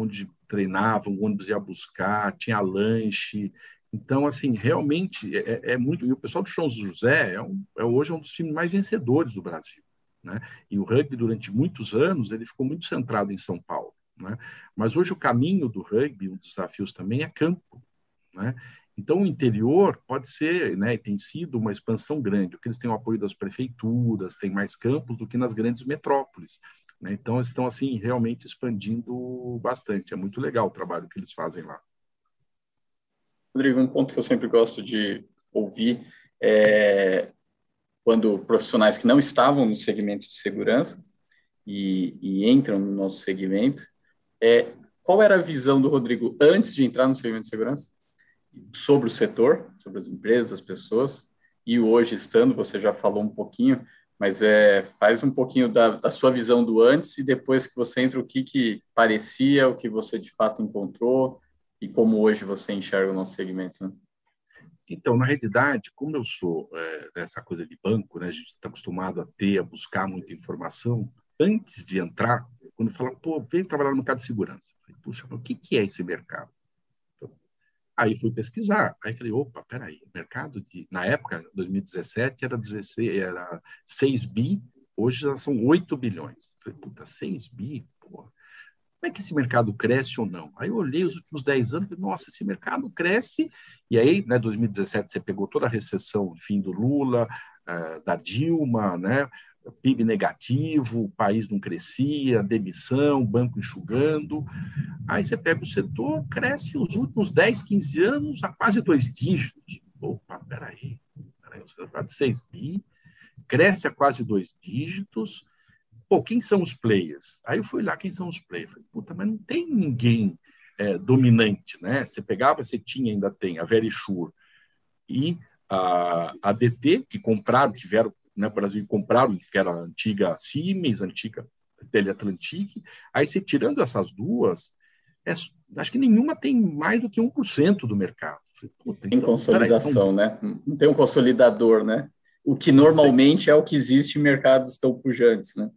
onde treinavam, o ônibus ia buscar, tinha lanche. Então, assim, realmente é, é, é muito. E o pessoal do São José é, um, é hoje um dos times mais vencedores do Brasil. Né? E o rugby, durante muitos anos, ele ficou muito centrado em São Paulo. Né? Mas hoje o caminho do rugby, um dos desafios também é campo. Né? Então, o interior pode ser, né, tem sido uma expansão grande, porque eles têm o apoio das prefeituras, tem mais campos do que nas grandes metrópoles. Né? Então, estão, assim, realmente expandindo bastante. É muito legal o trabalho que eles fazem lá. Rodrigo, um ponto que eu sempre gosto de ouvir é quando profissionais que não estavam no segmento de segurança e, e entram no nosso segmento, é, qual era a visão do Rodrigo antes de entrar no segmento de segurança? sobre o setor, sobre as empresas, as pessoas, e hoje estando, você já falou um pouquinho, mas é, faz um pouquinho da, da sua visão do antes e depois que você entra, o que, que parecia, o que você de fato encontrou e como hoje você enxerga o nosso segmento. Né? Então, na realidade, como eu sou é, dessa coisa de banco, né, a gente está acostumado a ter, a buscar muita informação, antes de entrar, quando fala, pô, vem trabalhar no mercado de segurança. Eu falei, puxa, o que, que é esse mercado? Aí fui pesquisar. Aí falei, opa, peraí, o mercado de. Na época, 2017, era, 16, era 6 bi, hoje já são 8 bilhões. Falei, puta, 6 bi? Porra. Como é que esse mercado cresce ou não? Aí eu olhei os últimos 10 anos e falei, nossa, esse mercado cresce. E aí, né, 2017, você pegou toda a recessão, enfim, do Lula, uh, da Dilma, né? PIB negativo, o país não crescia, demissão, banco enxugando. Aí você pega o setor, cresce os últimos 10, 15 anos a quase dois dígitos. Opa, peraí, peraí o setor de 6 bi, cresce a quase dois dígitos. Pô, quem são os players? Aí eu fui lá, quem são os players? Falei, puta, mas não tem ninguém é, dominante, né? Você pegava, você tinha, ainda tem a Verisure e a, a DT, que compraram, que vieram né, Brasil compraram, que era a antiga Siemens, a antiga Teleatlantic. Aí, se tirando essas duas, é, acho que nenhuma tem mais do que 1% do mercado. Puta, tem então, consolidação, são... né? Não tem um consolidador, né? O que normalmente é o que existe em mercados tão pujantes, né?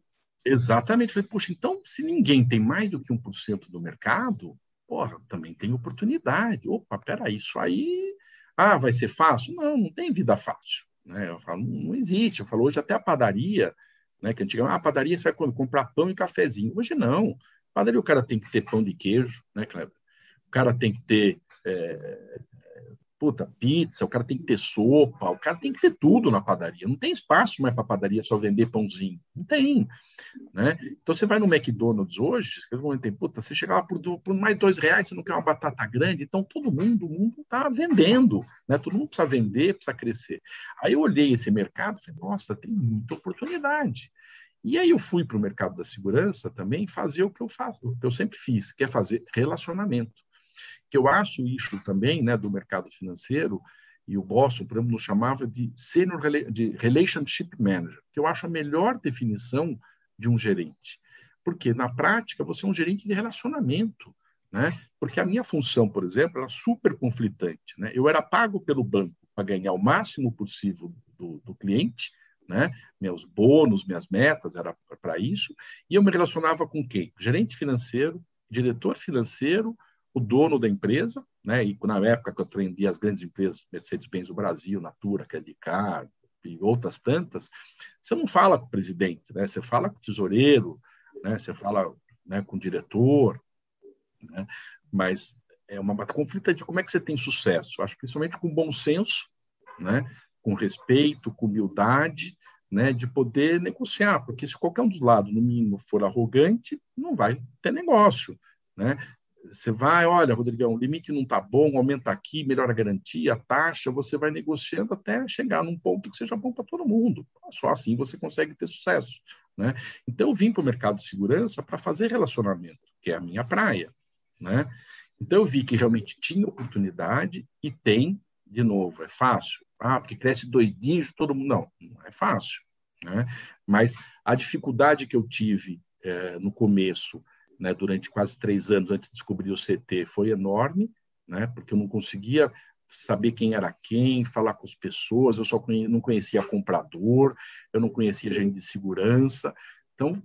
Exatamente. Falei, poxa, então, se ninguém tem mais do que 1% do mercado, porra, também tem oportunidade. Opa, peraí, isso aí. Ah, vai ser fácil? Não, não tem vida fácil. Né? Eu falo, não existe. Eu falo, hoje até a padaria, né, que antigamente, ah, a padaria você vai comprar pão e cafezinho. Hoje não. Padaria o cara tem que ter pão de queijo, né, Kleber? O cara tem que ter é, puta, pizza, o cara tem que ter sopa, o cara tem que ter tudo na padaria. Não tem espaço mais para padaria só vender pãozinho. Não tem. Né? Então você vai no McDonald's hoje, tem, puta, você chega lá por, por mais dois reais, você não quer uma batata grande, então todo mundo, o mundo está vendendo, né? Todo mundo precisa vender, precisa crescer. Aí eu olhei esse mercado e falei, nossa, tem muita oportunidade. E aí eu fui para o mercado da segurança também fazer o que eu faço, o que eu sempre fiz, que é fazer relacionamento que eu acho isso também, né, do mercado financeiro, e o Boston, por exemplo, nos chamava de senior de relationship manager, que eu acho a melhor definição de um gerente. Porque na prática você é um gerente de relacionamento, né? Porque a minha função, por exemplo, era super conflitante, né? Eu era pago pelo banco para ganhar o máximo possível do, do cliente, né? Meus bônus, minhas metas era para isso, e eu me relacionava com quem? Gerente financeiro, diretor financeiro, o dono da empresa, né? E na época que eu aprendi as grandes empresas, Mercedes-Benz do Brasil, Natura, Credicar e outras tantas, você não fala com o presidente, né? Você fala com o tesoureiro, né? Você fala né, com o diretor, né? Mas é uma conflita de como é que você tem sucesso. Acho principalmente com bom senso, né? Com respeito, com humildade, né? De poder negociar, porque se qualquer um dos lados, no mínimo, for arrogante, não vai ter negócio. Né? Você vai, olha, Rodrigão, o limite não está bom, aumenta aqui, melhora a garantia, a taxa, você vai negociando até chegar num ponto que seja bom para todo mundo. Só assim você consegue ter sucesso. Né? Então, eu vim para o mercado de segurança para fazer relacionamento, que é a minha praia. Né? Então, eu vi que realmente tinha oportunidade e tem, de novo, é fácil. Ah, porque cresce dois dígitos, todo mundo. Não, não é fácil. Né? Mas a dificuldade que eu tive é, no começo né, durante quase três anos antes de descobrir o CT foi enorme, né, porque eu não conseguia saber quem era quem, falar com as pessoas, eu só conhe não conhecia comprador, eu não conhecia gente de segurança, então,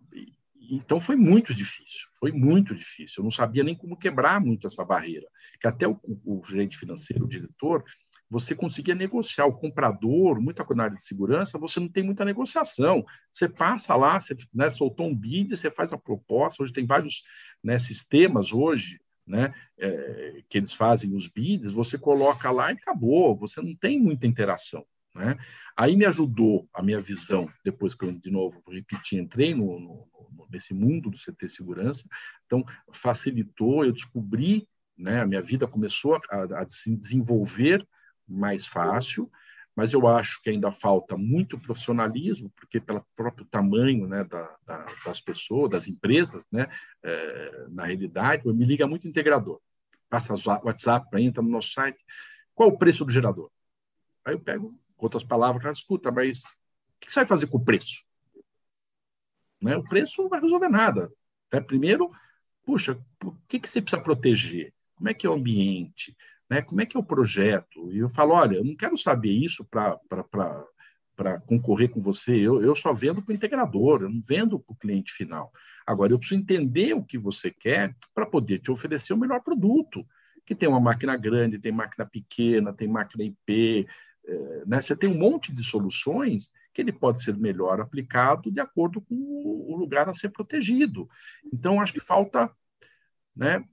então foi muito difícil, foi muito difícil, eu não sabia nem como quebrar muito essa barreira, que até o, o gerente financeiro, o diretor, você conseguia negociar. O comprador, muita coisa na área de segurança, você não tem muita negociação. Você passa lá, você né, soltou um bid, você faz a proposta. Hoje tem vários né, sistemas hoje né, é, que eles fazem os bids, você coloca lá e acabou. Você não tem muita interação. Né? Aí me ajudou a minha visão, depois que eu, de novo, vou repetir, entrei no, no, nesse mundo do CT Segurança, então facilitou, eu descobri, né, a minha vida começou a, a se desenvolver mais fácil, mas eu acho que ainda falta muito profissionalismo, porque pelo próprio tamanho né, da, da, das pessoas, das empresas, né, é, na realidade, me liga muito integrador. Passa WhatsApp, entra no nosso site, qual o preço do gerador? Aí eu pego, outras palavras, cara, escuta, mas o que você vai fazer com o preço? Né? O preço não vai resolver nada. Até Primeiro, puxa, o que, que você precisa proteger? Como é que é o ambiente? Né? Como é que é o projeto? E eu falo, olha, eu não quero saber isso para concorrer com você, eu, eu só vendo para o integrador, eu não vendo para o cliente final. Agora, eu preciso entender o que você quer para poder te oferecer o melhor produto. que tem uma máquina grande, tem máquina pequena, tem máquina IP, é, né? Você tem um monte de soluções que ele pode ser melhor aplicado de acordo com o lugar a ser protegido. Então, acho que falta né,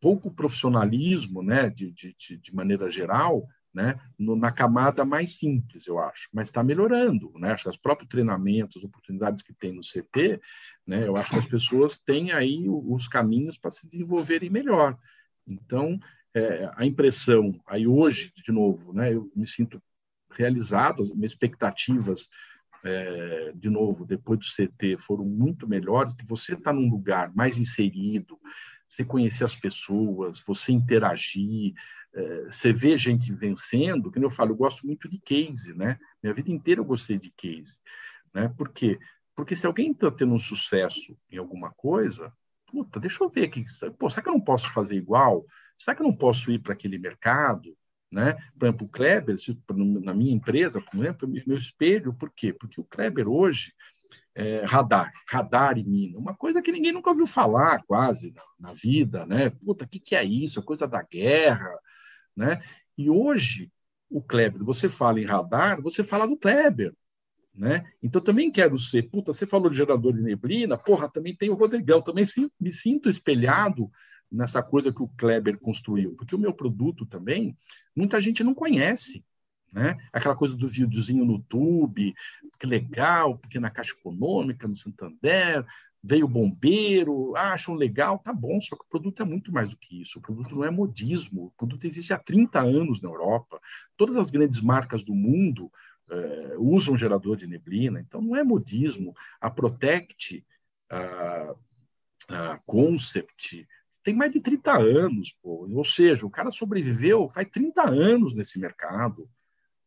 pouco profissionalismo, né, de, de, de maneira geral, né, no, na camada mais simples, eu acho, mas está melhorando, né, acho que os próprios treinamentos, oportunidades que tem no CT, né, eu acho que as pessoas têm aí os caminhos para se desenvolverem melhor. Então, é, a impressão, aí hoje, de novo, né, eu me sinto realizado, minhas expectativas, é, de novo, depois do CT, foram muito melhores, que você está num lugar mais inserido, você conhecer as pessoas, você interagir, é, você vê gente vencendo, que eu falo, eu gosto muito de case, né? Minha vida inteira eu gostei de case, né? Por quê? Porque se alguém está tendo um sucesso em alguma coisa, puta, deixa eu ver aqui, pô, será que eu não posso fazer igual? Será que eu não posso ir para aquele mercado? Né? Por exemplo, o Kleber, na minha empresa, por exemplo, meu espelho, por quê? Porque o Kleber hoje, é, radar, radar e mina, uma coisa que ninguém nunca ouviu falar quase na, na vida, né? Puta, o que, que é isso? É coisa da guerra, né? E hoje, o Kleber, você fala em radar, você fala do Kleber, né? Então também quero ser, puta, você falou de gerador de neblina, porra, também tem o Rodrigão, também me sinto espelhado nessa coisa que o Kleber construiu, porque o meu produto também, muita gente não conhece, né? Aquela coisa do videozinho no YouTube, que legal, porque na Caixa Econômica, no Santander, veio bombeiro, ah, acham legal, tá bom, só que o produto é muito mais do que isso. O produto não é modismo, o produto existe há 30 anos na Europa. Todas as grandes marcas do mundo é, usam gerador de neblina, então não é modismo. A Protect, a, a Concept, tem mais de 30 anos, pô. ou seja, o cara sobreviveu faz 30 anos nesse mercado.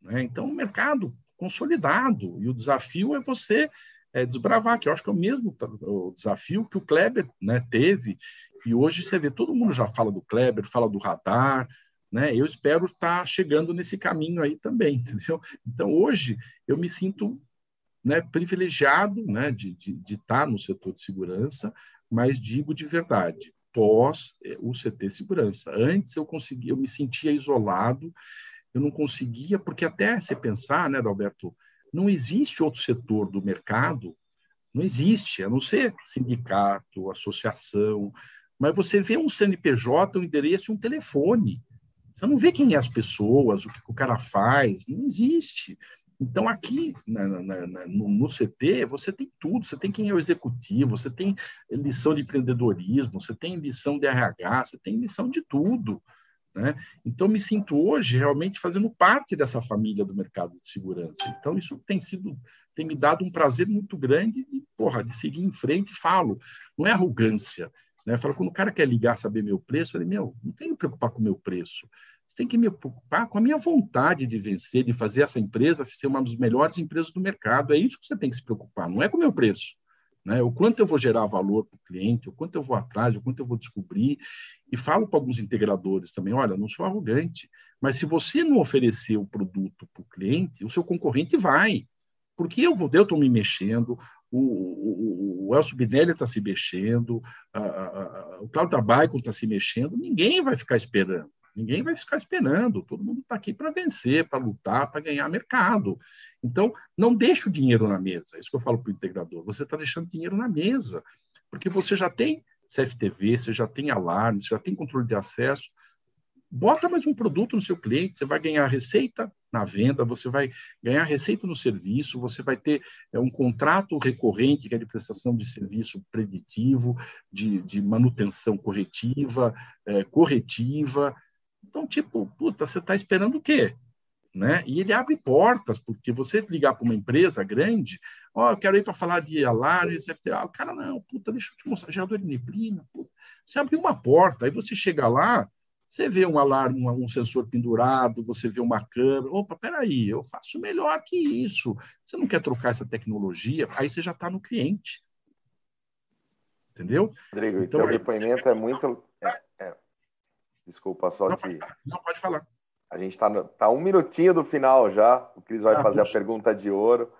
Né? Então, um mercado consolidado, e o desafio é você é, desbravar, que eu acho que é o mesmo o desafio que o Kleber né, teve, e hoje você vê, todo mundo já fala do Kleber, fala do radar, né? Eu espero estar chegando nesse caminho aí também, entendeu? Então, hoje, eu me sinto né, privilegiado né, de, de, de estar no setor de segurança, mas digo de verdade, pós eh, o CT segurança. Antes eu conseguia, eu me sentia isolado, eu não conseguia, porque até você pensar, né, Alberto, não existe outro setor do mercado, não existe, a não ser sindicato, associação, mas você vê um CNPJ, um endereço e um telefone. Você não vê quem é as pessoas, o que o cara faz, não existe. Então, aqui na, na, na, no, no, CT, você tem tudo. Você tem quem é o executivo, você tem lição de empreendedorismo, você tem lição de RH, você tem lição de tudo. Né? Então, me sinto hoje realmente fazendo parte dessa família do mercado de segurança. Então, isso tem sido, tem me dado um prazer muito grande de, porra, de seguir em frente. Falo, não é arrogância. Né? Falo, quando o cara quer ligar, saber meu preço, falei, meu, não tem que me preocupar com o meu preço. Você tem que me preocupar com a minha vontade de vencer, de fazer essa empresa ser uma das melhores empresas do mercado. É isso que você tem que se preocupar, não é com o meu preço. Né? O quanto eu vou gerar valor para o cliente, o quanto eu vou atrás, o quanto eu vou descobrir. E falo para alguns integradores também: olha, não sou arrogante, mas se você não oferecer o produto para o cliente, o seu concorrente vai. Porque eu vou, eu estou me mexendo, o, o, o Elcio Binelli está se mexendo, a, a, a, o Claudio Baicon está se mexendo, ninguém vai ficar esperando. Ninguém vai ficar esperando, todo mundo está aqui para vencer, para lutar, para ganhar mercado. Então, não deixe o dinheiro na mesa, é isso que eu falo para o integrador. Você está deixando dinheiro na mesa, porque você já tem CFTV, você já tem alarme, você já tem controle de acesso. Bota mais um produto no seu cliente, você vai ganhar receita na venda, você vai ganhar receita no serviço, você vai ter é, um contrato recorrente, que é de prestação de serviço preditivo, de, de manutenção corretiva, é, corretiva, então, tipo, puta, você está esperando o quê? Né? E ele abre portas, porque você ligar para uma empresa grande, ó, oh, eu quero ir para falar de alarme, CFT, ah, o cara, não, puta, deixa eu te mostrar, gerador de neblina, puta. Você abriu uma porta, aí você chega lá, você vê um alarme, um, um sensor pendurado, você vê uma câmera, opa, peraí, eu faço melhor que isso. Você não quer trocar essa tecnologia, aí você já está no cliente. Entendeu? Rodrigo, então, o depoimento é muito... É, é Desculpa, só não, te. Não, pode falar. A gente está tá um minutinho do final já. O Cris vai ah, fazer puxa. a pergunta de ouro.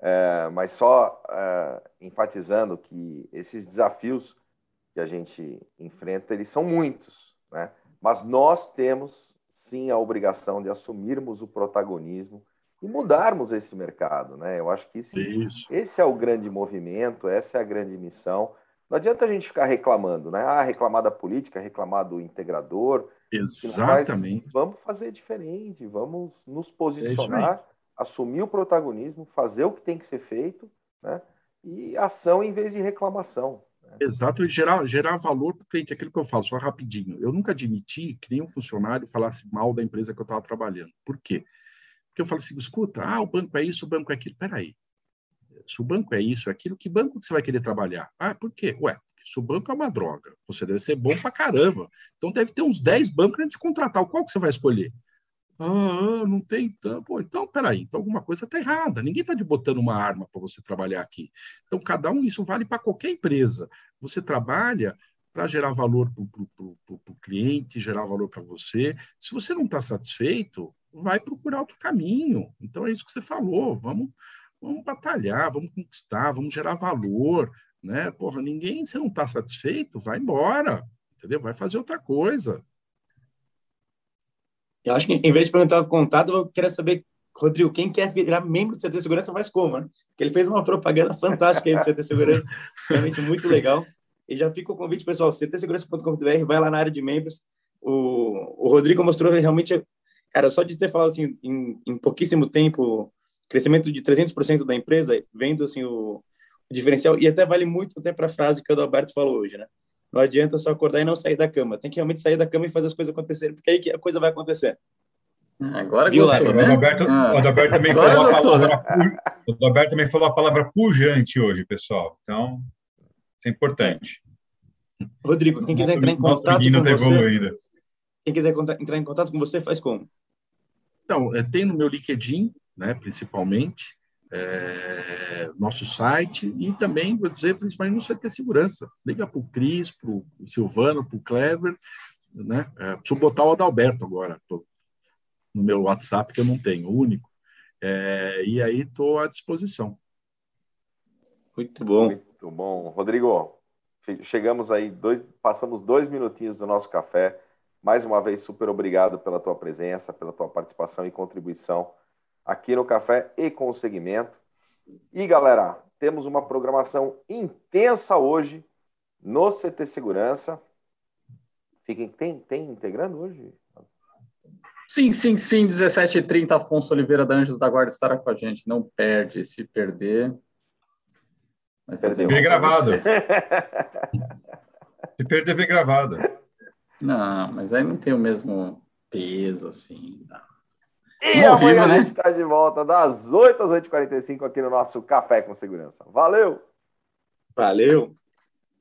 É, mas só é, enfatizando que esses desafios que a gente enfrenta, eles são muitos, né? mas nós temos sim a obrigação de assumirmos o protagonismo e mudarmos esse mercado, né? Eu acho que esse, esse é o grande movimento, essa é a grande missão. Não adianta a gente ficar reclamando, né? Ah, reclamar da política, reclamar do integrador. Exatamente. Vamos fazer diferente, vamos nos posicionar, é assumir o protagonismo, fazer o que tem que ser feito, né? E ação em vez de reclamação. Né? Exato, e gerar, gerar valor para o cliente, aquilo que eu falo, só rapidinho. Eu nunca admiti que nenhum funcionário falasse mal da empresa que eu estava trabalhando. Por quê? Porque eu falo assim, escuta, ah, o banco é isso, o banco é aquilo. Peraí, se o banco é isso, é aquilo, que banco você vai querer trabalhar? Ah, por quê? Ué, se o banco é uma droga, você deve ser bom pra caramba. Então deve ter uns 10 bancos antes de contratar. Qual que você vai escolher? Ah, não tem então. Pô, então, peraí, então alguma coisa está errada. Ninguém está te botando uma arma para você trabalhar aqui. Então, cada um, isso vale para qualquer empresa. Você trabalha para gerar valor para o cliente, gerar valor para você. Se você não está satisfeito, vai procurar outro caminho. Então é isso que você falou. Vamos, vamos batalhar, vamos conquistar, vamos gerar valor, né? Porra, ninguém, se não está satisfeito, vai embora, entendeu? Vai fazer outra coisa. Eu acho que em vez de perguntar o contato, eu queria saber, Rodrigo, quem quer virar membro do CT Segurança faz como, né? Porque ele fez uma propaganda fantástica aí do CT Segurança, realmente muito legal. E já fica o convite, pessoal, ctsegurança.com.br, vai lá na área de membros. O, o Rodrigo mostrou realmente Cara, só de ter falado assim, em, em pouquíssimo tempo, crescimento de 300% da empresa, vendo assim o, o, diferencial, e até vale muito até para a frase que o Adalberto falou hoje, né? Não adianta só acordar e não sair da cama. Tem que realmente sair da cama e fazer as coisas acontecerem, porque aí que a coisa vai acontecer. Ah, agora Viu, gostou, né? O Adalberto, ah. o Adalberto também Agora falou gostou, a palavra, né? o Adalberto também falou a palavra pujante hoje, pessoal. Então, isso é importante. Rodrigo, quem quiser entrar em contato com tá você, quem quiser entrar em contato com você, faz como? Então, é, tem no meu LinkedIn, né, principalmente, é, nosso site e também, vou dizer, principalmente no CT Segurança. Liga para o Cris, para o Silvano, para o Clever, né? É, preciso botar o Adalberto agora tô no meu WhatsApp, que eu não tenho, o único. É, e aí estou à disposição. Muito bom. Muito bom. Rodrigo, chegamos aí, dois, passamos dois minutinhos do nosso café. Mais uma vez, super obrigado pela tua presença, pela tua participação e contribuição aqui no Café e com o segmento. E galera, temos uma programação intensa hoje no CT Segurança. Fiquem, tem, tem integrando hoje? Sim, sim, sim. 17h30, Afonso Oliveira da Anjos da Guarda estará com a gente. Não perde. Se perder. Vai fazer vê gravado. Se perder, vê gravado. Não, mas aí não tem o mesmo peso, assim. Não. E Vamos amanhã vivo, né? a gente está de volta das 8 às 8h45 aqui no nosso Café com Segurança. Valeu! Valeu!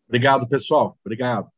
Obrigado, pessoal. Obrigado.